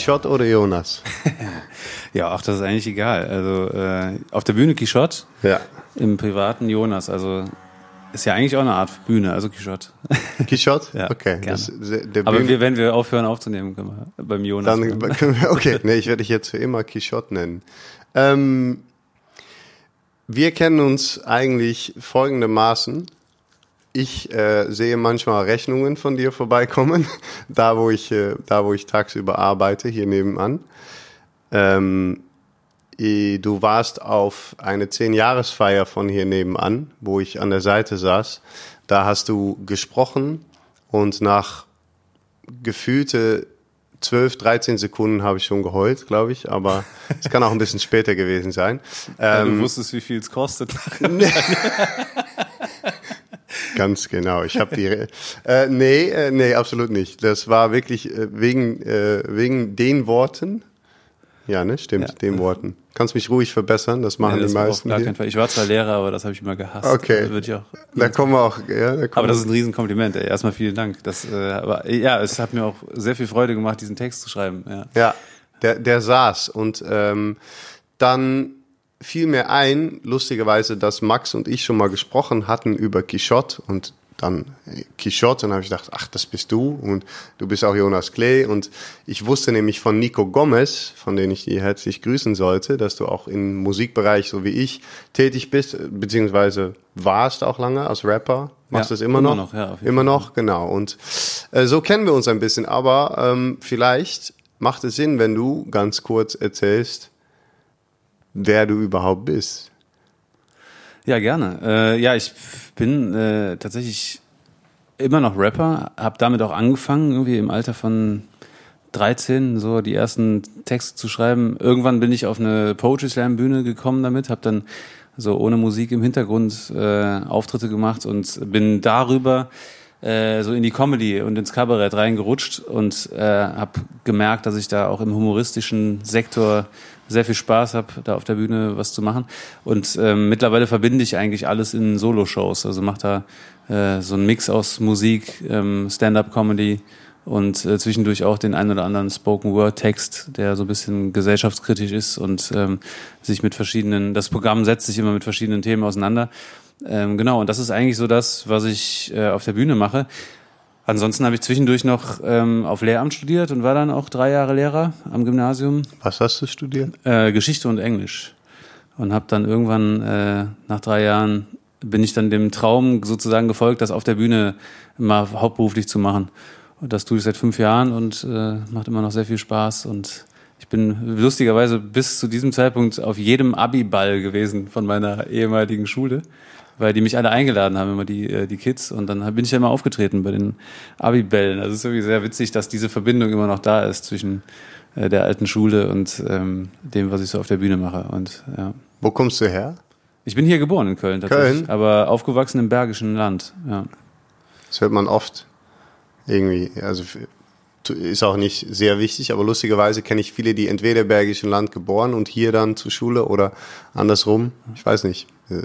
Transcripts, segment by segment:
Quichotte oder Jonas? ja, ach, das ist eigentlich egal. Also äh, auf der Bühne Quichotte, ja. im privaten Jonas. Also ist ja eigentlich auch eine Art Bühne, also Quichotte. Quichotte? Ja, okay. Das, der Aber wir, wenn wir aufhören aufzunehmen, können wir beim Jonas. Dann können wir, okay, nee, ich werde dich jetzt für immer Quichotte nennen. Ähm, wir kennen uns eigentlich folgendermaßen. Ich äh, sehe manchmal Rechnungen von dir vorbeikommen, da wo ich, äh, da wo ich tagsüber arbeite, hier nebenan. Ähm, du warst auf eine Zehn-Jahresfeier von hier nebenan, wo ich an der Seite saß. Da hast du gesprochen und nach gefühlte 12, 13 Sekunden habe ich schon geheult, glaube ich, aber es kann auch ein bisschen später gewesen sein. Ähm, du wusstest, wie viel es kostet. Ganz genau. Ich habe die. Äh, nee, äh, nee, absolut nicht. Das war wirklich äh, wegen, äh, wegen den Worten. Ja, ne, stimmt, Ja. den Worten. Kannst mich ruhig verbessern, das machen Nee, das die auf meisten. gar keinen Fall. Ich war zwar Lehrer, aber das habe ich immer gehasst. Okay. Da kommen wir auch. Ja, da kommen Aber das ist ein Riesenkompliment. Ey. Erstmal vielen Dank. Das, äh, aber ja, es hat mir auch sehr viel Freude gemacht, diesen Text zu schreiben. Ja. Ja, der, der saß und ähm, dann fiel mir ein, lustigerweise, dass Max und ich schon mal gesprochen hatten über Quichotte und dann äh, Quichotte und habe ich gedacht, ach, das bist du und du bist auch Jonas Klee und ich wusste nämlich von Nico Gomez, von dem ich dir herzlich grüßen sollte, dass du auch im Musikbereich, so wie ich, tätig bist, beziehungsweise warst auch lange als Rapper, machst Ja, das immer immer noch? noch, ja, auf jeden immer noch, genau. Und äh, so kennen wir uns ein bisschen, aber ähm, vielleicht macht es Sinn, wenn du ganz kurz erzählst, wer du überhaupt bist. Ja, gerne. Äh, ja, ich bin äh, tatsächlich immer noch Rapper, habe damit auch angefangen, irgendwie im Alter von 13 so die ersten Texte zu schreiben. Irgendwann bin ich auf eine Poetry Slam Bühne gekommen damit, habe dann so ohne Musik im Hintergrund äh, Auftritte gemacht und bin darüber äh, so in die Comedy und ins Kabarett reingerutscht und äh, habe gemerkt, dass ich da auch im humoristischen Sektor sehr viel Spaß habe, da auf der Bühne was zu machen. Und ähm, mittlerweile verbinde ich eigentlich alles in Solo-Shows. Also mache da äh, so einen Mix aus Musik, ähm, Stand-up-Comedy und äh, zwischendurch auch den einen oder anderen Spoken-Word-Text, der so ein bisschen gesellschaftskritisch ist und ähm, sich mit verschiedenen, das Programm setzt sich immer mit verschiedenen Themen auseinander. Ähm, genau, und das ist eigentlich so das, was ich äh, auf der Bühne mache. Ansonsten habe ich zwischendurch noch ähm, auf Lehramt studiert und war dann auch drei Jahre Lehrer am Gymnasium, Was hast du studiert? äh, Geschichte und Englisch. Und habe dann irgendwann äh, nach drei Jahren bin ich dann dem Traum sozusagen gefolgt, das auf der Bühne mal hauptberuflich zu machen. Und das tue ich seit fünf Jahren und äh, macht immer noch sehr viel Spaß. Und ich bin lustigerweise bis zu diesem Zeitpunkt auf jedem Abi-Ball gewesen von meiner ehemaligen Schule, weil die mich alle eingeladen haben, immer die, äh, die Kids. Und dann bin ich ja immer aufgetreten bei den Abi-Bällen. Also es ist irgendwie sehr witzig, dass diese Verbindung immer noch da ist zwischen äh, der alten Schule und ähm, dem, was ich so auf der Bühne mache. Und ja. Wo kommst du her? Ich bin hier geboren in Köln tatsächlich, Köln? aber aufgewachsen im Bergischen Land. Ja. Das hört man oft. Irgendwie, also ist auch nicht sehr wichtig, aber lustigerweise kenne ich viele, die entweder im Bergischen Land geboren und hier dann zur Schule oder andersrum. Ich weiß nicht, äh,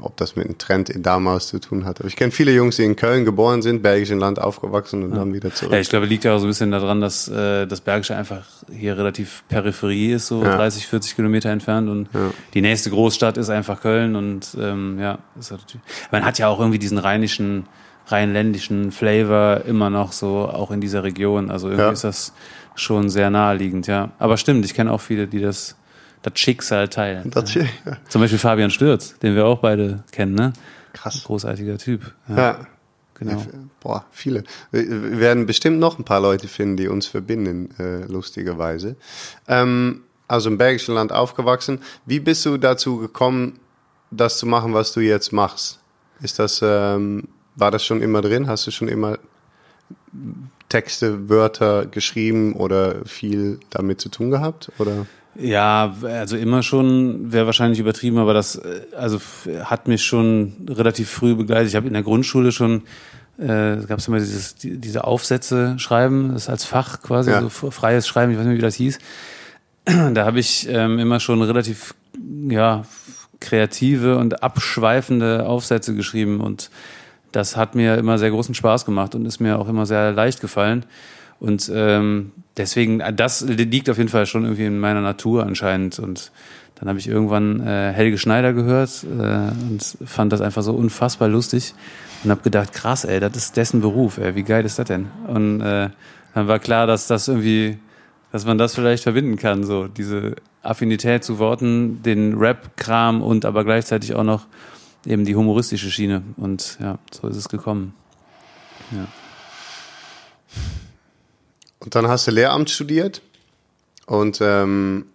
ob das mit einem Trend in damals zu tun hat. Aber ich kenne viele Jungs, die in Köln geboren sind, Bergischen Land aufgewachsen und dann wieder zurück. Ja, ich glaube, liegt ja auch so ein bisschen daran, dass äh, das Bergische einfach hier relativ Peripherie ist, so Ja. 30, 40 Kilometer entfernt und Ja. die nächste Großstadt ist einfach Köln und ähm, ja, ist halt natürlich, man hat ja auch irgendwie diesen rheinischen, rheinländischen Flavor immer noch so auch in dieser Region. Also irgendwie Ja. ist das schon sehr naheliegend, ja. Aber stimmt, ich kenne auch viele, die das das Schicksal teilen. Das, ja. Zum Beispiel Fabian Stürz, den wir auch beide kennen, ne? Krass. Großartiger Typ. Ja. Genau. Ja, f- boah, viele. Wir wir werden bestimmt noch ein paar Leute finden, die uns verbinden, äh, lustigerweise. Ähm, also im Bergischen Land aufgewachsen. Wie bist du dazu gekommen, das zu machen, was du jetzt machst? Ist das, ähm, war das schon immer drin? Hast du schon immer Texte, Wörter geschrieben oder viel damit zu tun gehabt? Oder? Ja, also immer schon, wäre wahrscheinlich übertrieben, aber das äh, also hat mich schon relativ früh begleitet. Ich habe in der Grundschule schon, äh, gab es immer dieses, die, diese Aufsätze schreiben, das als Fach quasi, Ja. so freies Schreiben, ich weiß nicht, wie das hieß. Da habe ich ähm, immer schon relativ, ja, kreative und abschweifende Aufsätze geschrieben und das hat mir immer sehr großen Spaß gemacht und ist mir auch immer sehr leicht gefallen. Und ähm, deswegen, das liegt auf jeden Fall schon irgendwie in meiner Natur anscheinend. Und dann habe ich irgendwann äh, Helge Schneider gehört äh, und fand das einfach so unfassbar lustig und habe gedacht, krass, ey, das ist dessen Beruf, ey, wie geil ist das denn? Und äh, dann war klar, dass das irgendwie, dass man das vielleicht verbinden kann, so diese Affinität zu Worten, den Rap-Kram und aber gleichzeitig auch noch eben die humoristische Schiene. Und ja, so ist es gekommen. Ja. Und dann hast du Lehramt studiert und ähm,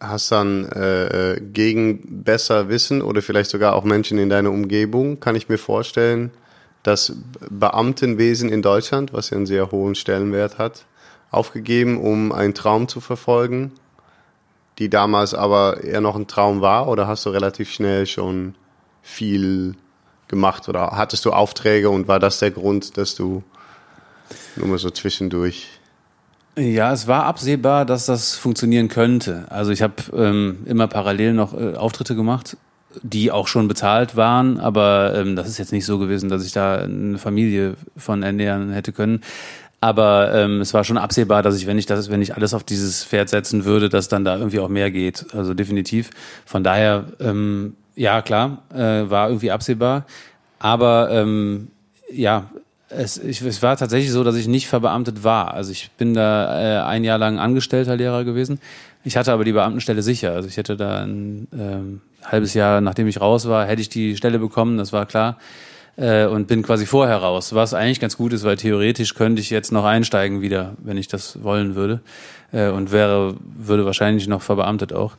hast dann äh, äh, gegen besser Wissen oder vielleicht sogar auch Menschen in deiner Umgebung, kann ich mir vorstellen, das Beamtenwesen in Deutschland, was ja einen sehr hohen Stellenwert hat, aufgegeben, um einen Traum zu verfolgen, die damals aber eher noch ein Traum war oder hast du relativ schnell schon viel gemacht oder hattest du Aufträge und war das der Grund, dass du nur mal so zwischendurch ja, es war absehbar, dass das funktionieren könnte. Also ich habe ähm, immer parallel noch äh, Auftritte gemacht, die auch schon bezahlt waren, aber ähm, das ist jetzt nicht so gewesen, dass ich da eine Familie von ernähren hätte können. Aber ähm, es war schon absehbar, dass ich, wenn ich das, wenn ich alles auf dieses Pferd setzen würde, dass dann da irgendwie auch mehr geht. Also definitiv. Von daher, ähm, ja klar, äh, war irgendwie absehbar. Aber ähm, ja, es, ich, es war tatsächlich so, dass ich nicht verbeamtet war. Also ich bin da äh, ein Jahr lang angestellter Lehrer gewesen. Ich hatte aber die Beamtenstelle sicher. Also ich hätte da ein ähm, halbes Jahr, nachdem ich raus war, hätte ich die Stelle bekommen, das war klar. Äh, und bin quasi vorher raus, was eigentlich ganz gut ist, weil theoretisch könnte ich jetzt noch einsteigen wieder, wenn ich das wollen würde. Äh, und wäre, würde wahrscheinlich noch verbeamtet auch.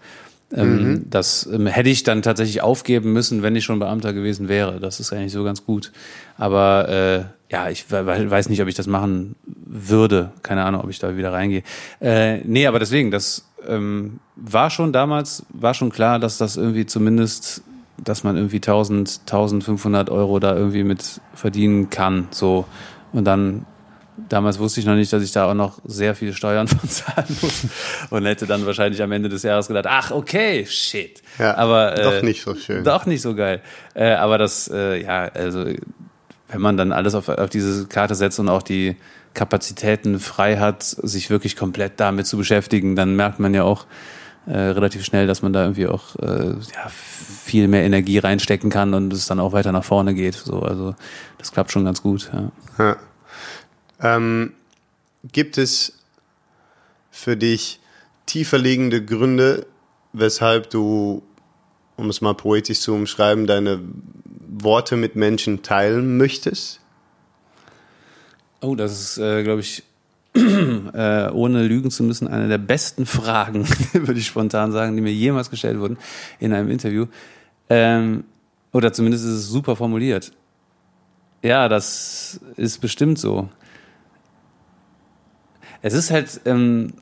Ähm, mhm. Das ähm, hätte ich dann tatsächlich aufgeben müssen, wenn ich schon Beamter gewesen wäre. Das ist eigentlich so ganz gut. Aber äh, ja, ich weiß nicht, ob ich das machen würde. Keine Ahnung, ob ich da wieder reingehe. Äh, nee, aber deswegen, das ähm, war schon damals, war schon klar, dass das irgendwie zumindest, dass man irgendwie 1000, 1500 Euro da irgendwie mit verdienen kann. So. Und dann Damals wusste ich noch nicht, dass ich da auch noch sehr viele Steuern von zahlen muss und hätte dann wahrscheinlich am Ende des Jahres gedacht, ach okay, shit. Ja, aber äh, doch nicht so schön. Doch nicht so geil. Äh, aber das, äh, ja, also wenn man dann alles auf, auf diese Karte setzt und auch die Kapazitäten frei hat, sich wirklich komplett damit zu beschäftigen, dann merkt man ja auch äh, relativ schnell, dass man da irgendwie auch äh, ja, viel mehr Energie reinstecken kann und es dann auch weiter nach vorne geht. So, also das klappt schon ganz gut. Ja. ja. Ähm, gibt es für dich tiefer liegende Gründe, weshalb du, um es mal poetisch zu umschreiben, deine Worte mit Menschen teilen möchtest? Oh, das ist, äh, glaube ich, äh, ohne lügen zu müssen, eine der besten Fragen, würde ich spontan sagen, die mir jemals gestellt wurden in einem Interview. Ähm, oder zumindest ist es super formuliert. Ja, das ist bestimmt so es ist halt, ähm,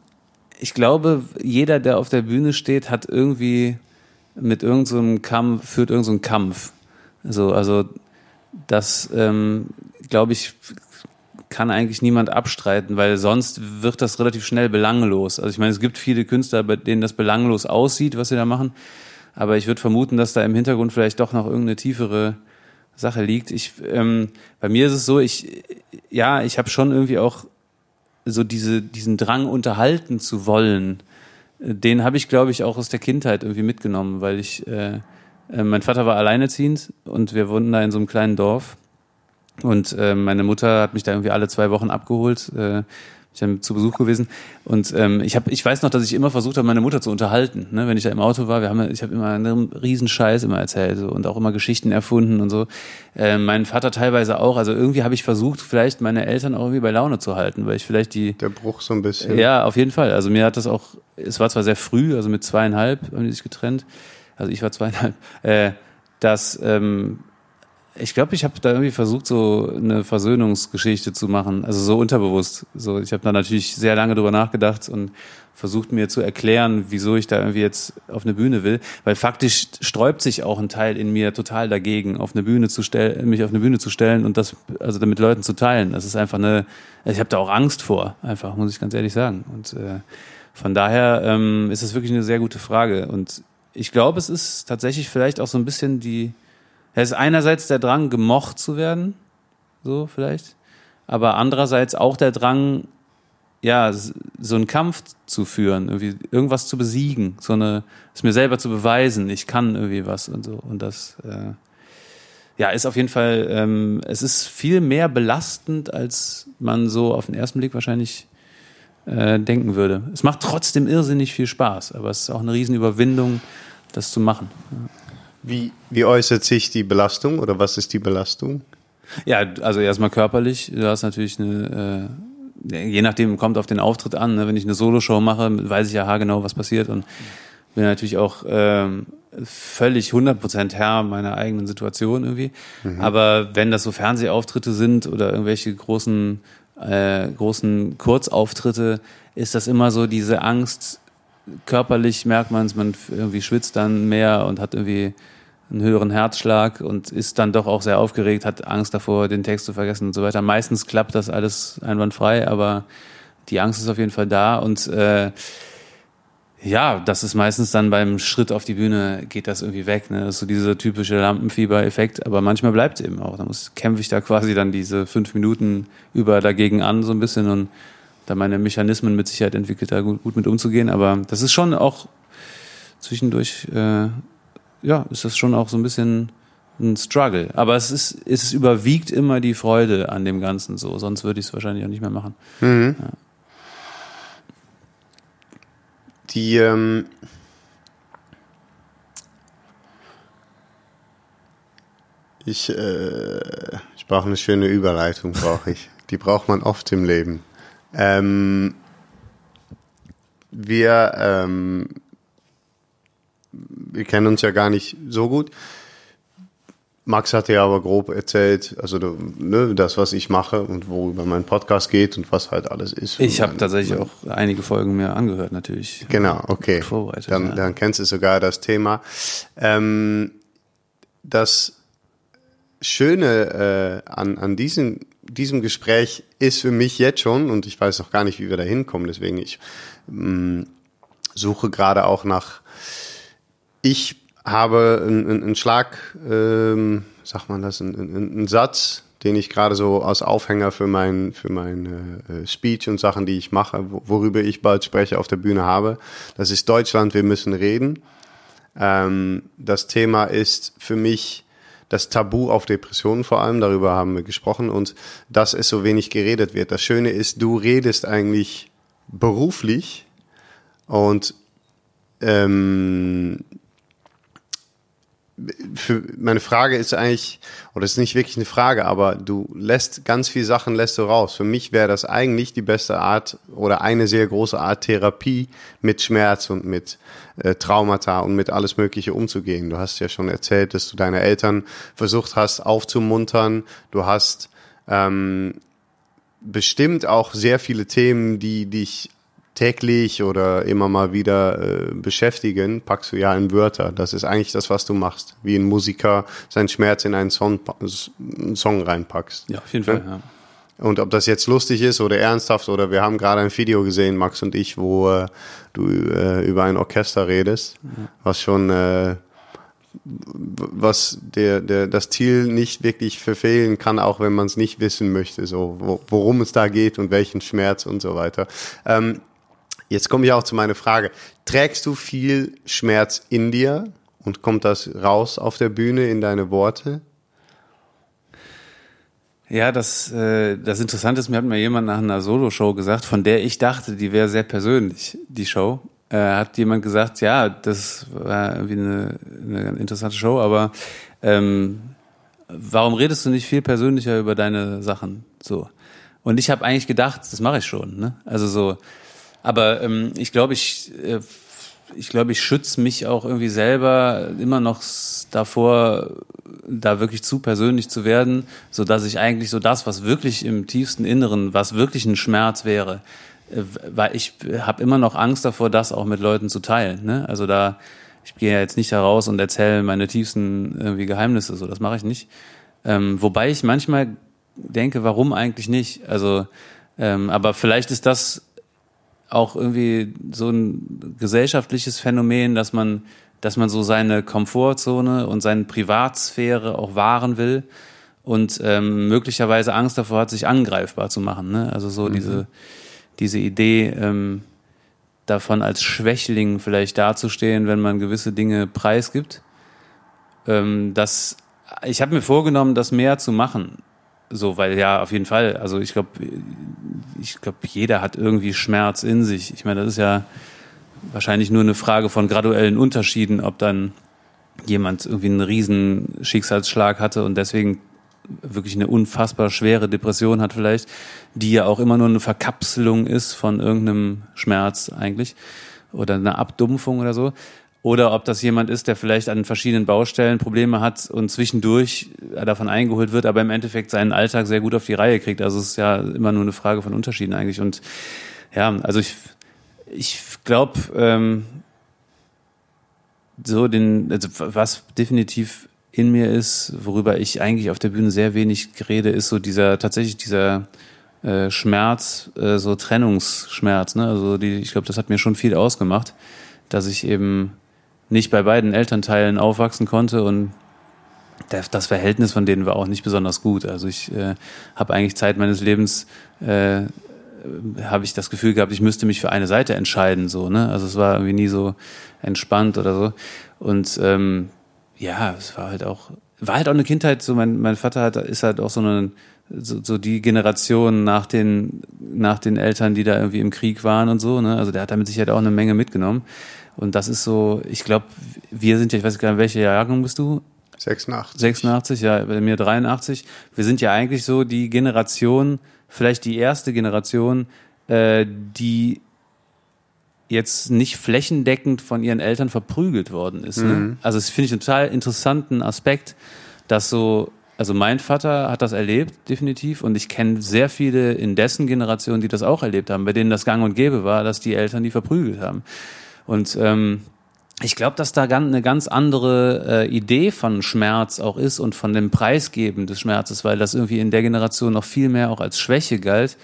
ich glaube, jeder, der auf der Bühne steht, hat irgendwie mit irgendeinem so Kampf, führt irgendeinen so Kampf. So, also das, ähm, glaube ich, kann eigentlich niemand abstreiten, weil sonst wird das relativ schnell belanglos. Also ich meine, es gibt viele Künstler, bei denen das belanglos aussieht, was sie da machen. Aber ich würde vermuten, dass da im Hintergrund vielleicht doch noch irgendeine tiefere Sache liegt. Ich, ähm, bei mir ist es so, ich, ja, ich habe schon irgendwie auch so diese, diesen Drang unterhalten zu wollen, äh, den habe ich, glaube ich, auch aus der Kindheit irgendwie mitgenommen, weil ich, äh, äh, mein Vater war alleinerziehend und wir wohnten da in so einem kleinen Dorf. Und äh, meine Mutter hat mich da irgendwie alle zwei Wochen abgeholt. Äh, ich bin zu Besuch gewesen und ähm, ich habe, ich weiß noch, dass ich immer versucht habe, meine Mutter zu unterhalten. Ne? Wenn ich da im Auto war, wir haben, ich habe immer einen riesen Scheiß immer erzählt so, und auch immer Geschichten erfunden und so. Äh, mein Vater teilweise auch. Also irgendwie habe ich versucht, vielleicht meine Eltern auch irgendwie bei Laune zu halten, weil ich vielleicht die der Bruch so ein bisschen. Ja, auf jeden Fall. Also mir hat das auch. Es war zwar sehr früh, also mit zweieinhalb haben die sich getrennt. Also ich war zweieinhalb. Äh, dass ähm, ich glaube, ich habe da irgendwie versucht, so eine Versöhnungsgeschichte zu machen, also so unterbewusst. So, ich habe da natürlich sehr lange drüber nachgedacht und versucht mir zu erklären, wieso ich da irgendwie jetzt auf eine Bühne will, weil faktisch sträubt sich auch ein Teil in mir total dagegen, auf eine Bühne zu stellen, mich auf eine Bühne zu stellen und das also damit Leuten zu teilen. Das ist einfach eine, also ich habe da auch Angst vor, einfach muss ich ganz ehrlich sagen. Und äh, von daher ähm, ist es wirklich eine sehr gute Frage und ich glaube, es ist tatsächlich vielleicht auch so ein bisschen die es ist einerseits der Drang, gemocht zu werden, so vielleicht, aber andererseits auch der Drang, ja, so einen Kampf zu führen, irgendwie irgendwas zu besiegen, so eine, es mir selber zu beweisen, ich kann irgendwie was und so. Und das, äh, ja, ist auf jeden Fall, ähm, es ist viel mehr belastend, als man so auf den ersten Blick wahrscheinlich äh, denken würde. Es macht trotzdem irrsinnig viel Spaß, aber es ist auch eine Riesenüberwindung, das zu machen. Wie, wie äußert sich die Belastung oder was ist die Belastung? Ja, also erstmal körperlich. Du hast natürlich eine, äh, je nachdem, kommt auf den Auftritt an. Ne? Wenn ich eine Soloshow mache, weiß ich ja haargenau, was passiert und bin natürlich auch ähm, völlig 100% Herr meiner eigenen Situation irgendwie. Mhm. Aber wenn das so Fernsehauftritte sind oder irgendwelche großen, äh, großen Kurzauftritte, ist das immer so diese Angst, körperlich merkt man es, man irgendwie schwitzt dann mehr und hat irgendwie einen höheren Herzschlag und ist dann doch auch sehr aufgeregt, hat Angst davor, den Text zu vergessen und so weiter. Meistens klappt das alles einwandfrei, aber die Angst ist auf jeden Fall da und äh, ja, das ist meistens dann beim Schritt auf die Bühne geht das irgendwie weg. Ne? Das ist so dieser typische Lampenfieber-Effekt, aber manchmal bleibt es eben auch. Da muss kämpfe ich da quasi dann diese fünf Minuten über dagegen an so ein bisschen und da meine Mechanismen mit Sicherheit entwickelt, da gut, gut mit umzugehen. Aber das ist schon auch zwischendurch äh, ja, ist das schon auch so ein bisschen ein Struggle. Aber es ist, es überwiegt immer die Freude an dem Ganzen so, sonst würde ich es wahrscheinlich auch nicht mehr machen. Mhm. Ja. Die, ähm, ich, äh, ich brauche eine schöne Überleitung, brauche ich. Die braucht man oft im Leben. Ähm, wir, ähm, wir kennen uns ja gar nicht so gut. Max hat ja aber grob erzählt, also ne, das, was ich mache und worüber mein Podcast geht und was halt alles ist. Ich habe tatsächlich auch einige Folgen mir angehört, natürlich. Genau, okay. Dann, ja. dann kennst du sogar das Thema. Ähm, das Schöne äh, an, an diesem, diesem Gespräch ist für mich jetzt schon, und ich weiß noch gar nicht, wie wir da hinkommen, deswegen ich mh, mm, suche gerade auch nach ich habe einen, einen Schlag, ähm, sagt man das, einen, einen Satz, den ich gerade so als Aufhänger für mein, für mein äh, Speech und Sachen, die ich mache, worüber ich bald spreche auf der Bühne habe. Das ist Deutschland, wir müssen reden. Ähm, das Thema ist für mich das Tabu auf Depressionen vor allem, darüber haben wir gesprochen und dass es so wenig geredet wird. Das Schöne ist, du redest eigentlich beruflich und ähm, für meine Frage ist eigentlich, oder ist nicht wirklich eine Frage, aber du lässt ganz viele Sachen lässt du raus. Für mich wäre das eigentlich die beste Art oder eine sehr große Art Therapie mit Schmerz und mit äh, Traumata und mit alles Mögliche umzugehen. Du hast ja schon erzählt, dass du deine Eltern versucht hast aufzumuntern. Du hast ähm, bestimmt auch sehr viele Themen, die dich täglich oder immer mal wieder äh, beschäftigen, packst du ja in Wörter. Das ist eigentlich das, was du machst. Wie ein Musiker seinen Schmerz in einen Song, einen Song reinpackst. Ja, auf jeden Fall, ja. Und ob das jetzt lustig ist oder ernsthaft oder wir haben gerade ein Video gesehen, Max und ich, wo äh, du äh, über ein Orchester redest, ja. was schon äh, was der, der das Ziel nicht wirklich verfehlen kann, auch wenn man es nicht wissen möchte, so wo, worum es da geht und welchen Schmerz und so weiter. Ähm, Jetzt komme ich auch zu meiner Frage. Trägst du viel Schmerz in dir und kommt das raus auf der Bühne in deine Worte? Ja, das, äh, das Interessante ist, mir hat mir jemand nach einer Solo-Show gesagt, von der ich dachte, die wäre sehr persönlich, die Show. Äh, hat jemand gesagt, ja, das war irgendwie eine, eine interessante Show, aber ähm, warum redest du nicht viel persönlicher über deine Sachen? So. Und ich habe eigentlich gedacht, das mache ich schon. Ne? Also so, aber ähm, ich glaube, ich, äh, ich glaube, ich schütze mich auch irgendwie selber immer noch davor, da wirklich zu persönlich zu werden, so dass ich eigentlich so das, was wirklich im tiefsten Inneren, was wirklich ein Schmerz wäre, äh, weil ich habe immer noch Angst davor, das auch mit Leuten zu teilen. Ne? Also da, ich gehe ja jetzt nicht heraus und erzähle meine tiefsten irgendwie Geheimnisse, so das mache ich nicht. Ähm, wobei ich manchmal denke, warum eigentlich nicht? Also, ähm, aber vielleicht ist das auch irgendwie so ein gesellschaftliches Phänomen, dass man, dass man so seine Komfortzone und seine Privatsphäre auch wahren will. und ähm, möglicherweise Angst davor hat, sich angreifbar zu machen. Ne? Also so mhm. diese, diese Idee, ähm, davon als Schwächling vielleicht dazustehen, wenn man gewisse Dinge preisgibt. Ähm, das, ich habe mir vorgenommen, das mehr zu machen. So, weil ja, auf jeden Fall, also ich glaube, ich glaube, jeder hat irgendwie Schmerz in sich. Ich meine, das ist ja wahrscheinlich nur eine Frage von graduellen Unterschieden, ob dann jemand irgendwie einen riesen Schicksalsschlag hatte und deswegen wirklich eine unfassbar schwere Depression hat vielleicht, die ja auch immer nur eine Verkapselung ist von irgendeinem Schmerz eigentlich oder eine Abdumpfung oder so. Oder ob das jemand ist, der vielleicht an verschiedenen Baustellen Probleme hat und zwischendurch davon eingeholt wird, aber im Endeffekt seinen Alltag sehr gut auf die Reihe kriegt. Also es ist ja immer nur eine Frage von Unterschieden eigentlich. Und ja, also ich, ich glaube, ähm, so den, also was definitiv in mir ist, worüber ich eigentlich auf der Bühne sehr wenig rede, ist so dieser tatsächlich dieser äh, Schmerz, äh, so Trennungsschmerz. Ne? Also die, ich glaube, das hat mir schon viel ausgemacht, dass ich eben nicht bei beiden Elternteilen aufwachsen konnte und das Verhältnis von denen war auch nicht besonders gut. Also ich äh, habe eigentlich Zeit meines Lebens äh, habe ich das Gefühl gehabt, ich müsste mich für eine Seite entscheiden, so ne. Also es war irgendwie nie so entspannt oder so. Und ähm, ja, es war halt auch, war halt auch eine Kindheit, so mein, mein Vater hat, ist halt auch so eine, so, so die Generation nach den, nach den Eltern, die da irgendwie im Krieg waren und so, ne? Also der hat damit sicher auch eine Menge mitgenommen. Und das ist so, ich glaube, wir sind ja, ich weiß gar nicht, welche Jahrgang bist du? 86. 86, ja, bei mir 83. Wir sind ja eigentlich so die Generation, vielleicht die erste Generation, äh, die jetzt nicht flächendeckend von ihren Eltern verprügelt worden ist. Ne? Mhm. Also das finde ich einen total interessanten Aspekt, dass so, also mein Vater hat das erlebt, definitiv, und ich kenne sehr viele in dessen Generation, die das auch erlebt haben, bei denen das gang und gäbe war, dass die Eltern die verprügelt haben. Und ähm, ich glaube, dass da eine ganz andere äh, Idee von Schmerz auch ist und von dem Preisgeben des Schmerzes, weil das irgendwie in der Generation noch viel mehr auch als Schwäche galt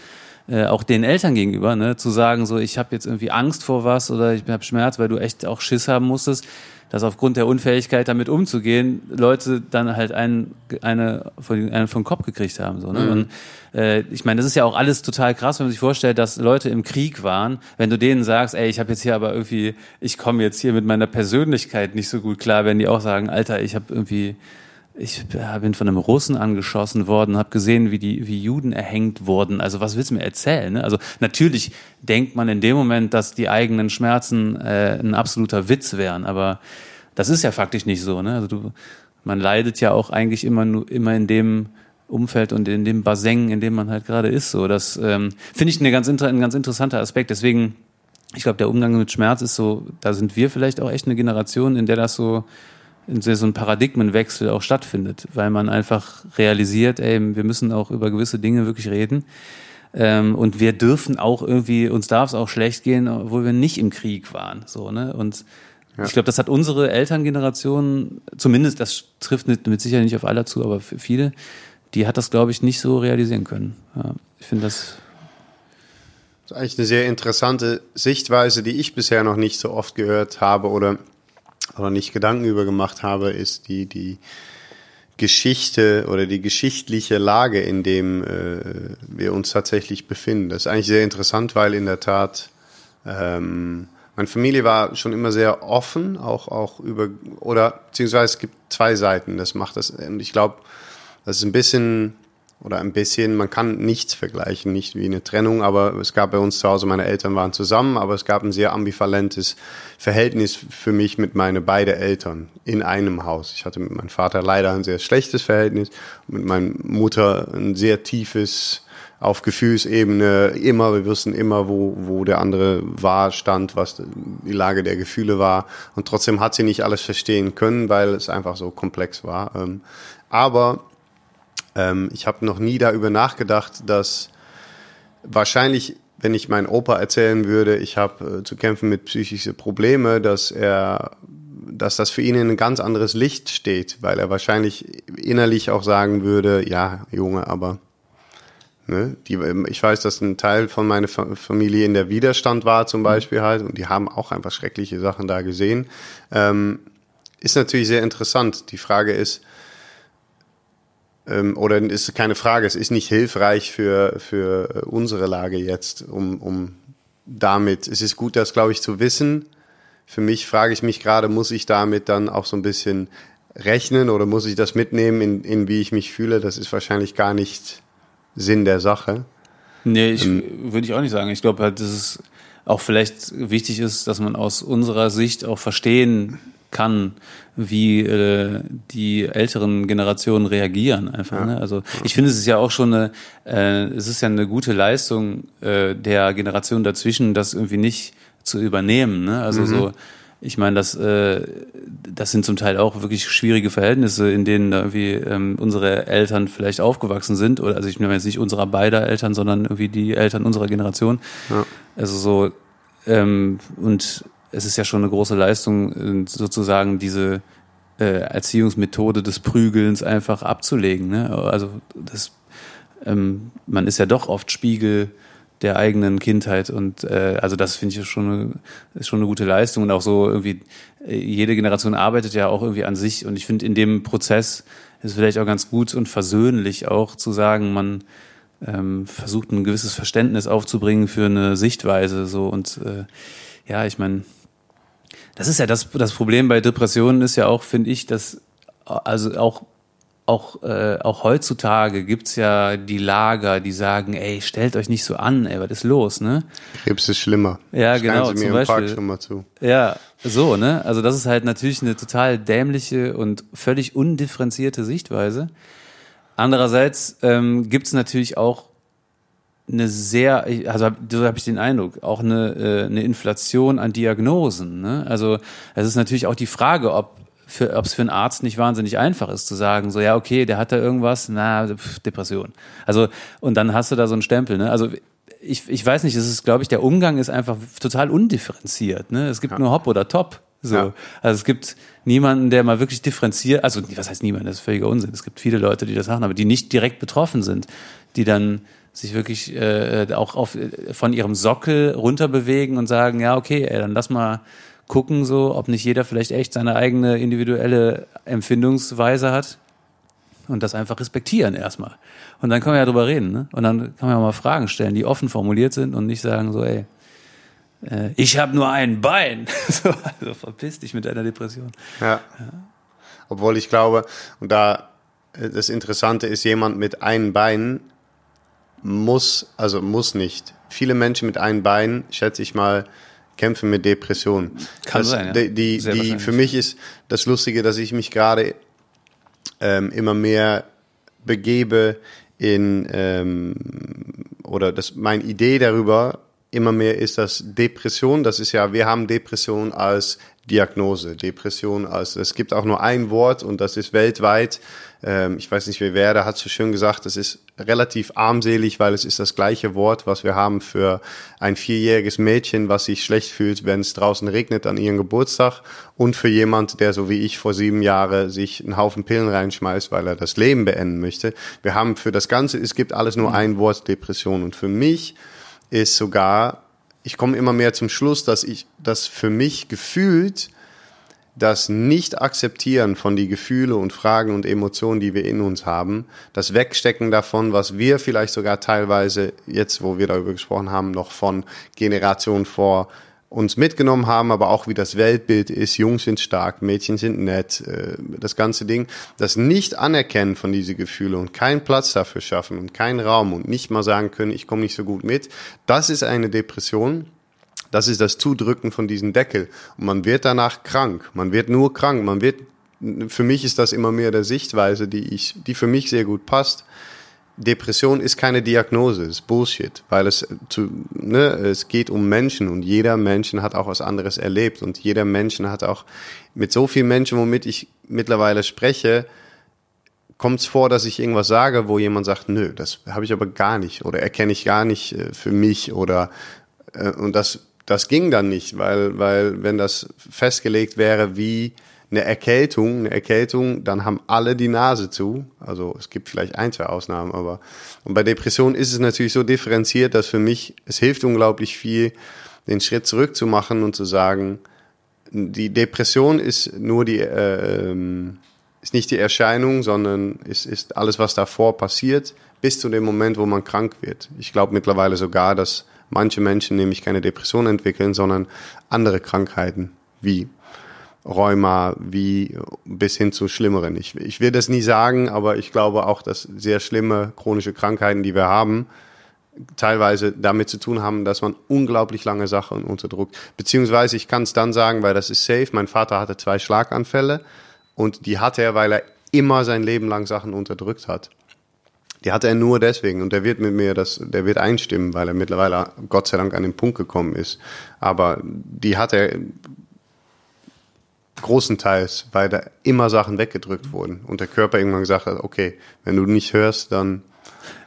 äh, auch den Eltern gegenüber, ne, zu sagen, so ich habe jetzt irgendwie Angst vor was oder ich habe Schmerz, weil du echt auch Schiss haben musstest, dass aufgrund der Unfähigkeit damit umzugehen, Leute dann halt einen, eine von einen vom Kopf gekriegt haben. So, ne? Mhm. Und äh, ich meine, das ist ja auch alles total krass, wenn man sich vorstellt, dass Leute im Krieg waren, wenn du denen sagst, ey, ich habe jetzt hier aber irgendwie, ich komme jetzt hier mit meiner Persönlichkeit nicht so gut klar, wenn die auch sagen, Alter, ich habe irgendwie ich bin von einem Russen angeschossen worden, habe gesehen, wie die wie Juden erhängt wurden. Also was willst du mir erzählen? Ne? Also natürlich denkt man in dem Moment, dass die eigenen Schmerzen äh, ein absoluter Witz wären, aber das ist ja faktisch nicht so. Ne? Also du, man leidet ja auch eigentlich immer nur immer in dem Umfeld und in dem Bassin, in dem man halt gerade ist. So, das ähm, finde ich eine ganz, ein ganz interessanter Aspekt. Deswegen, ich glaube, der Umgang mit Schmerz ist so, da sind wir vielleicht auch echt eine Generation, in der das so so ein Paradigmenwechsel auch stattfindet, weil man einfach realisiert, ey, wir müssen auch über gewisse Dinge wirklich reden. Ähm, und wir dürfen auch irgendwie, uns darf es auch schlecht gehen, obwohl wir nicht im Krieg waren. So, ne? Und ja. ich glaube, das hat unsere Elterngeneration, zumindest, das trifft mit, mit Sicherheit nicht auf alle zu, aber für viele, die hat das, glaube ich, nicht so realisieren können. Ja, ich finde das. Das ist eigentlich eine sehr interessante Sichtweise, die ich bisher noch nicht so oft gehört habe oder oder nicht Gedanken über gemacht habe, ist die, die Geschichte oder die geschichtliche Lage, in dem äh, wir uns tatsächlich befinden. Das ist eigentlich sehr interessant, weil in der Tat ähm, meine Familie war schon immer sehr offen, auch auch über oder beziehungsweise es gibt zwei Seiten. Das macht das und ich glaube, das ist ein bisschen oder ein bisschen, man kann nichts vergleichen, nicht wie eine Trennung, aber es gab bei uns zu Hause, meine Eltern waren zusammen, aber es gab ein sehr ambivalentes Verhältnis für mich mit meinen beiden Eltern in einem Haus. Ich hatte mit meinem Vater leider ein sehr schlechtes Verhältnis, mit meiner Mutter ein sehr tiefes, auf Gefühlsebene immer, wir wussten immer, wo, wo der andere war, stand, was die Lage der Gefühle war. Und trotzdem hat sie nicht alles verstehen können, weil es einfach so komplex war. Ähm, aber ähm, ich habe noch nie darüber nachgedacht, dass wahrscheinlich, wenn ich meinen Opa erzählen würde, ich habe äh, zu kämpfen mit psychischen Problemen, dass er dass das für ihn in ein ganz anderes Licht steht, weil er wahrscheinlich innerlich auch sagen würde, ja, Junge, aber ne, die, ich weiß, dass ein Teil von meiner Familie in der Widerstand war zum Beispiel halt und die haben auch einfach schreckliche Sachen da gesehen. Ähm, ist natürlich sehr interessant. Die Frage ist, ähm, oder ist keine Frage, es ist nicht hilfreich für, für unsere Lage jetzt, um, um damit, es ist gut, das glaube ich zu wissen. Für mich frage ich mich gerade, muss ich damit dann auch so ein bisschen rechnen oder muss ich das mitnehmen, in, in wie ich mich fühle? Das ist wahrscheinlich gar nicht Sinn der Sache. Nee, ich, ähm, würde ich auch nicht sagen. Ich glaube halt, dass es auch vielleicht wichtig ist, dass man aus unserer Sicht auch verstehen kann, wie äh, die älteren Generationen reagieren einfach. Ja. Ne? Also ich finde, es ist ja auch schon eine, äh, es ist ja eine gute Leistung äh, der Generation dazwischen, das irgendwie nicht zu übernehmen. Ne? Also mhm. so, ich meine, das, äh, das sind zum Teil auch wirklich schwierige Verhältnisse, in denen da irgendwie ähm, unsere Eltern vielleicht aufgewachsen sind. Oder also ich meine jetzt nicht unserer beider Eltern, sondern irgendwie die Eltern unserer Generation. Ja. Also so ähm, und es ist ja schon eine große Leistung, sozusagen diese äh, Erziehungsmethode des Prügelns einfach abzulegen. Ne? Also das, ähm, man ist ja doch oft Spiegel der eigenen Kindheit und äh, also das finde ich schon eine, ist schon eine gute Leistung und auch so irgendwie äh, jede Generation arbeitet ja auch irgendwie an sich und ich finde in dem Prozess ist vielleicht auch ganz gut und versöhnlich auch zu sagen, man ähm, versucht ein gewisses Verständnis aufzubringen für eine Sichtweise so und äh, ja, ich meine, das ist ja das, das Problem bei Depressionen ist ja auch, finde ich, dass also auch auch, äh, auch heutzutage gibt's ja die Lager, die sagen, ey, stellt euch nicht so an, ey, was ist los, ne? Krebs ist schlimmer. Ja, Schreien genau. Sie mir zum im Beispiel. Park schon mal zu. Ja, so, ne? Also das ist halt natürlich eine total dämliche und völlig undifferenzierte Sichtweise. Andererseits ähm, gibt's natürlich auch eine sehr, also so habe ich den Eindruck, auch eine, äh, eine Inflation an Diagnosen. Ne? Also es ist natürlich auch die Frage, ob für, ob es für einen Arzt nicht wahnsinnig einfach ist zu sagen, so ja okay, der hat da irgendwas, na pf, Depression. Also und dann hast du da so einen Stempel. Ne? Also ich, ich weiß nicht, es ist, glaube ich, der Umgang ist einfach total undifferenziert. Ne? Es gibt ja. nur Hop oder Top. So. Ja. Also es gibt niemanden, der mal wirklich differenziert, also was heißt niemand, das ist völliger Unsinn. Es gibt viele Leute, die das machen, aber die nicht direkt betroffen sind, die dann sich wirklich äh, auch auf, von ihrem Sockel runterbewegen und sagen, ja, okay, ey, dann lass mal gucken, so, ob nicht jeder vielleicht echt seine eigene individuelle Empfindungsweise hat und das einfach respektieren erstmal. Und dann können wir ja drüber reden, ne? Und dann kann man ja mal Fragen stellen, die offen formuliert sind und nicht sagen so, ey, äh, ich habe nur ein Bein. so, also verpiss dich mit deiner Depression. Ja. ja. Obwohl ich glaube, und da äh, das Interessante ist, jemand mit einem Bein muss, also muss nicht. Viele Menschen mit einem Bein, schätze ich mal, kämpfen mit Depressionen. Kann das, sein, ja. Die, die, die für mich ist das Lustige, dass ich mich gerade ähm, immer mehr begebe in ähm, oder dass meine Idee darüber immer mehr ist, dass Depression, das ist ja, wir haben Depression als Diagnose, Depression als, es gibt auch nur ein Wort und das ist weltweit, ähm, ich weiß nicht, wer wer, da hat so schön gesagt, das ist relativ armselig, weil es ist das gleiche Wort, was wir haben für ein vierjähriges Mädchen, was sich schlecht fühlt, wenn es draußen regnet an ihrem Geburtstag und für jemand, der so wie ich vor sieben Jahren sich einen Haufen Pillen reinschmeißt, weil er das Leben beenden möchte. Wir haben für das Ganze, es gibt alles nur ein Wort, Depression und für mich ist sogar ich komme immer mehr zum Schluss, dass ich das für mich gefühlt das Nicht-Akzeptieren von die Gefühle und Fragen und Emotionen, die wir in uns haben, das Wegstecken davon, was wir vielleicht sogar teilweise jetzt, wo wir darüber gesprochen haben, noch von Generationen vor uns mitgenommen haben, aber auch wie das Weltbild ist, Jungs sind stark, Mädchen sind nett, äh, das ganze Ding, das Nicht-Anerkennen von diese Gefühle und keinen Platz dafür schaffen und keinen Raum und nicht mal sagen können, ich komme nicht so gut mit, das ist eine Depression. Das ist das Zudrücken von diesem Deckel. Und man wird danach krank. Man wird nur krank. Man wird, für mich ist das immer mehr der Sichtweise, die ich, die für mich sehr gut passt Depression ist keine Diagnose, ist Bullshit, weil es zu, ne, es geht um Menschen und jeder Mensch hat auch was anderes erlebt und jeder Mensch hat auch mit so vielen Menschen, womit ich mittlerweile spreche, kommt es vor, dass ich irgendwas sage, wo jemand sagt, nö, das habe ich aber gar nicht oder erkenne ich gar nicht äh, für mich oder äh, und das das ging dann nicht, weil weil wenn das festgelegt wäre, wie eine Erkältung, eine Erkältung, dann haben alle die Nase zu. Also es gibt vielleicht ein, zwei Ausnahmen, aber und bei Depression ist es natürlich so differenziert, dass für mich es hilft unglaublich viel, den Schritt zurück zu machen und zu sagen, die Depression ist nur die äh, ähm, ist nicht die Erscheinung, sondern ist, ist alles, was davor passiert, bis zu dem Moment, wo man krank wird. Ich glaube mittlerweile sogar, dass manche Menschen nämlich keine Depression entwickeln, sondern andere Krankheiten wie Rheuma, wie bis hin zu schlimmeren. Ich, ich will das nie sagen, aber ich glaube auch, dass sehr schlimme chronische Krankheiten, die wir haben, teilweise damit zu tun haben, dass man unglaublich lange Sachen unterdrückt. Beziehungsweise ich kann es dann sagen, weil das ist safe. Mein Vater hatte zwei Schlaganfälle und die hatte er, weil er immer sein Leben lang Sachen unterdrückt hat. Die hatte er nur deswegen und der wird mit mir das, der wird einstimmen, weil er mittlerweile Gott sei Dank an den Punkt gekommen ist. Aber die hat er großenteils, weil da immer Sachen weggedrückt wurden und der Körper irgendwann gesagt hat, okay, wenn du nicht hörst, dann.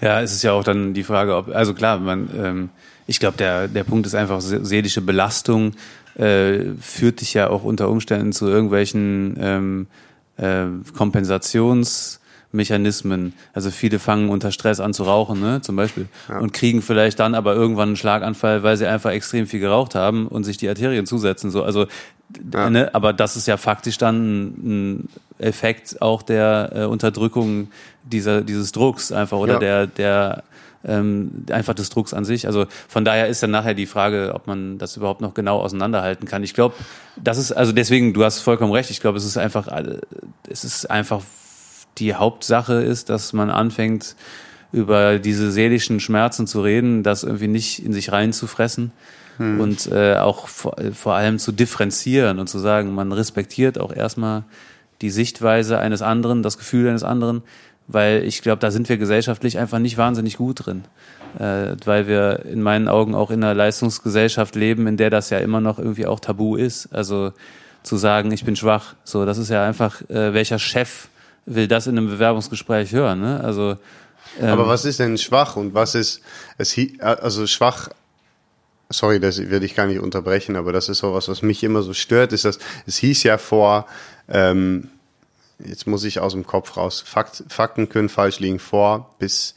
Ja, es ist ja auch dann die Frage, ob, also klar, man, ähm, ich glaube, der, der Punkt ist einfach seelische Belastung äh, führt dich ja auch unter Umständen zu irgendwelchen ähm, äh, Kompensationsmechanismen. Also viele fangen unter Stress an zu rauchen, ne, zum Beispiel, ja. und kriegen vielleicht dann aber irgendwann einen Schlaganfall, weil sie einfach extrem viel geraucht haben und sich die Arterien zusetzen. So, also, ja. ne, aber das ist ja faktisch dann ein Effekt auch der äh, Unterdrückung dieser dieses Drucks einfach oder ja. der der ähm, einfach des Drucks an sich. Also von daher ist dann nachher die Frage, ob man das überhaupt noch genau auseinanderhalten kann. Ich glaube, das ist, also deswegen, du hast vollkommen recht, ich glaube, es ist einfach, es ist einfach, die Hauptsache ist, dass man anfängt, über diese seelischen Schmerzen zu reden, das irgendwie nicht in sich reinzufressen. Hm. Und äh, auch vor, vor allem zu differenzieren und zu sagen, man respektiert auch erstmal die Sichtweise eines anderen, das Gefühl eines anderen, weil ich glaube, da sind wir gesellschaftlich einfach nicht wahnsinnig gut drin. Äh, weil wir in meinen Augen auch in einer Leistungsgesellschaft leben, in der das ja immer noch irgendwie auch tabu ist. Also zu sagen, ich bin schwach, so, das ist ja einfach, äh, welcher Chef will das in einem Bewerbungsgespräch hören, ne? Also, ähm, Aber was ist denn schwach und was ist, es, also schwach sorry, das werde ich gar nicht unterbrechen, aber das ist so was, was mich immer so stört, ist, dass es hieß ja vor, ähm, jetzt muss ich aus dem Kopf raus, Fakt, Fakten können falsch liegen, vor bis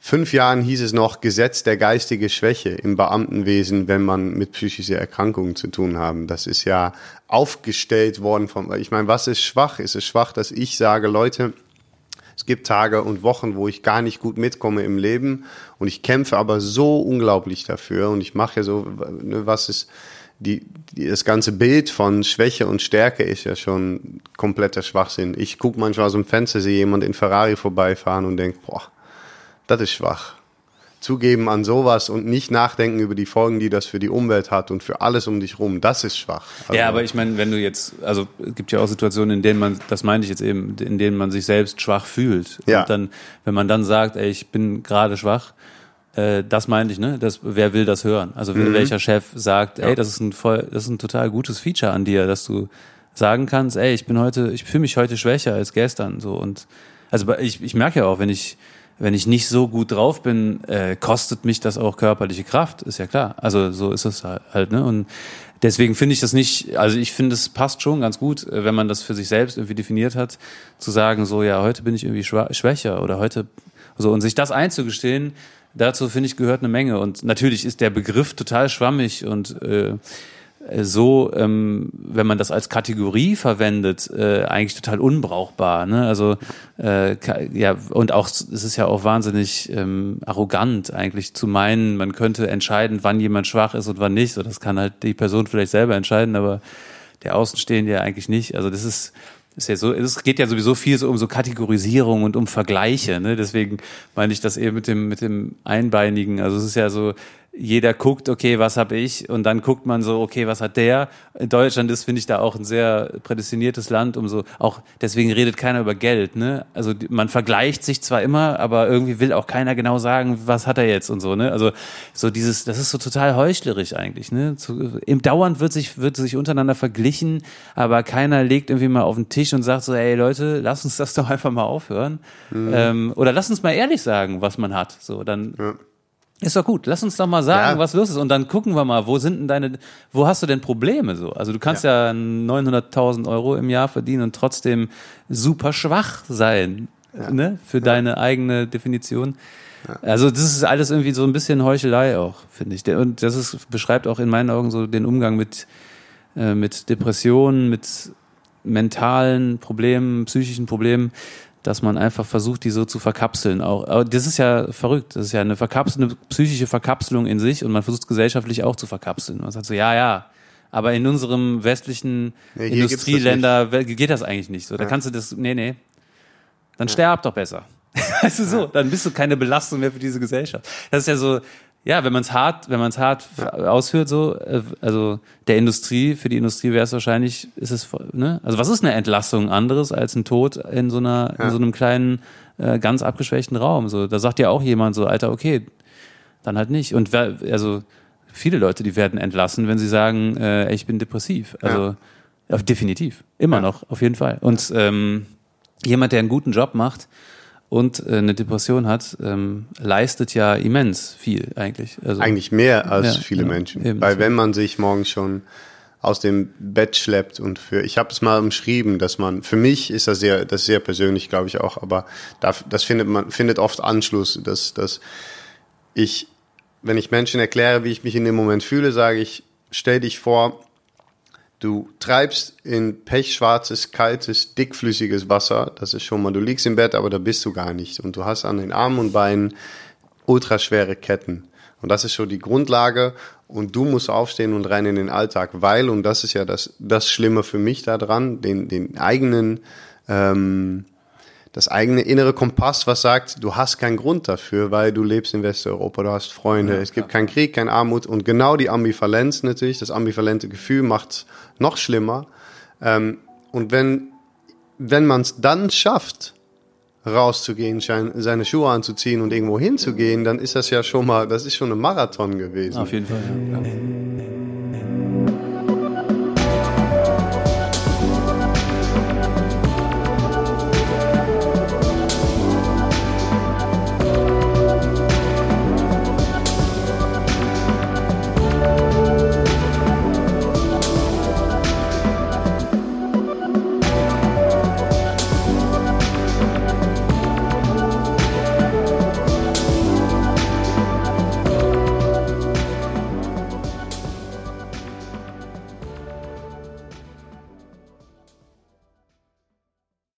fünf Jahren hieß es noch Gesetz der geistige Schwäche im Beamtenwesen, wenn man mit psychischen Erkrankungen zu tun haben. Das ist ja aufgestellt worden vom, ich meine, was ist schwach? Ist es schwach, dass ich sage, Leute, es gibt Tage und Wochen, wo ich gar nicht gut mitkomme im Leben und ich kämpfe aber so unglaublich dafür und ich mache ja so, ne, was ist, die, die, das ganze Bild von Schwäche und Stärke ist ja schon kompletter Schwachsinn. Ich gucke manchmal aus dem Fenster, sehe jemand in Ferrari vorbeifahren und denke, boah, das ist schwach. Zugeben an sowas und nicht nachdenken über die Folgen, die das für die Umwelt hat und für alles um dich rum, das ist schwach. Also ja, aber ich meine, wenn du jetzt, also es gibt ja auch Situationen, in denen man, das meine ich jetzt eben, in denen man sich selbst schwach fühlt. Ja. Und dann, wenn man dann sagt, ey, ich bin gerade schwach, äh, das meinte ich, ne? Das, wer will das hören? Also mhm. welcher Chef sagt, ey, das ist ein voll, das ist ein total gutes Feature an dir, dass du sagen kannst, ey, ich bin heute, ich fühle mich heute schwächer als gestern, so und also ich, ich merke ja auch, wenn ich wenn ich nicht so gut drauf bin, äh, kostet mich das auch körperliche Kraft, ist ja klar. Also so ist es halt, ne? Und deswegen finde ich das nicht, also ich finde, es passt schon ganz gut, äh, wenn man das für sich selbst irgendwie definiert hat, zu sagen, so, ja, heute bin ich irgendwie schwächer oder heute, so, und sich das einzugestehen, dazu finde ich gehört eine Menge. Und natürlich ist der Begriff total schwammig und äh, so, ähm, wenn man das als Kategorie verwendet, äh, eigentlich total unbrauchbar. Ne? Also äh, ja, und auch es ist ja auch wahnsinnig ähm, arrogant eigentlich zu meinen, man könnte entscheiden, wann jemand schwach ist und wann nicht. So, das kann halt die Person vielleicht selber entscheiden, aber der Außenstehende ja eigentlich nicht. Also das ist ist ja so, es geht ja sowieso viel so um so Kategorisierung und um Vergleiche, ne? Deswegen meine ich das eben mit dem mit dem Einbeinigen. Also es ist ja so, jeder guckt, okay, was habe ich? Und dann guckt man so, okay, was hat der? In Deutschland ist, finde ich, da auch ein sehr prädestiniertes Land, um so, auch deswegen redet keiner über Geld, ne? Also man vergleicht sich zwar immer, aber irgendwie will auch keiner genau sagen, was hat er jetzt und so, ne? Also so dieses, das ist so total heuchlerisch eigentlich, ne? Zu, Im Dauernd wird sich, wird sich untereinander verglichen, aber keiner legt irgendwie mal auf den Tisch und sagt so, ey Leute, lass uns das doch einfach mal aufhören. Mhm. Ähm, oder lass uns mal ehrlich sagen, was man hat. So, dann. Ja ist doch gut. Lass uns doch mal sagen, ja. was los ist. Und dann gucken wir mal, wo sind denn deine, wo hast du denn Probleme so? Also du kannst ja, ja 900.000 Euro im Jahr verdienen und trotzdem super schwach sein, ja. ne? Für deine eigene Definition. Also das ist alles irgendwie so ein bisschen Heuchelei auch, finde ich. Und das ist, beschreibt auch in meinen Augen so den Umgang mit, äh, mit Depressionen, mit mentalen Problemen, psychischen Problemen, dass man einfach versucht, die so zu verkapseln. Auch, aber das ist ja verrückt. Das ist ja eine, Verkapsel, eine psychische Verkapselung in sich und man versucht gesellschaftlich auch zu verkapseln. Man sagt so, ja, ja. Aber in unserem westlichen Nee, gibt's das Industrieländer geht das eigentlich nicht so. Da Ja. kannst du das, nee, nee. Dann sterb doch besser. Weißt du so, dann bist du keine Belastung mehr für diese Gesellschaft. Das ist ja so, ja, wenn man es hart, wenn man es hart ausführt, so, äh, also der Industrie, für die Industrie wäre es wahrscheinlich, ist es, ne? Also was ist eine Entlassung anderes als ein Tod in so einer, in Ja. so einem kleinen, äh, ganz abgeschwächten Raum? So, da sagt ja auch jemand so, Alter, okay, dann halt nicht. Und wer, also viele Leute, die werden entlassen, wenn sie sagen, äh, ich bin depressiv. Also ja. definitiv, immer noch, auf jeden Fall. Und ähm, jemand, der einen guten Job macht und äh, eine Depression hat, ähm, leistet ja immens viel eigentlich. Also, Eigentlich mehr als Ja, viele genau. Menschen. Eben. Weil wenn man sich morgens schon aus dem Bett schleppt und für, ich habe es mal umschrieben, dass man, für mich ist das sehr, das ist sehr persönlich, glaube ich auch, aber da, das findet man, findet oft Anschluss, dass, dass ich, wenn ich Menschen erkläre, wie ich mich in dem Moment fühle, sage ich, stell dich vor, du treibst in pechschwarzes, kaltes, dickflüssiges Wasser, das ist schon mal, du liegst im Bett, aber da bist du gar nicht und du hast an den Armen und Beinen ultraschwere Ketten. Und das ist schon die Grundlage. Und du musst aufstehen und rein in den Alltag, weil, und das ist ja das, das Schlimme für mich daran, den, den eigenen, ähm, das eigene innere Kompass, was sagt, du hast keinen Grund dafür, weil du lebst in Westeuropa, du hast Freunde, es gibt keinen Krieg, keine Armut und genau die Ambivalenz natürlich, das ambivalente Gefühl macht noch schlimmer. Ähm, und wenn, wenn man es dann schafft, rauszugehen, seine Schuhe anzuziehen und irgendwo hinzugehen, dann ist das ja schon mal, das ist schon ein Marathon gewesen. auf jeden Fall. Ja.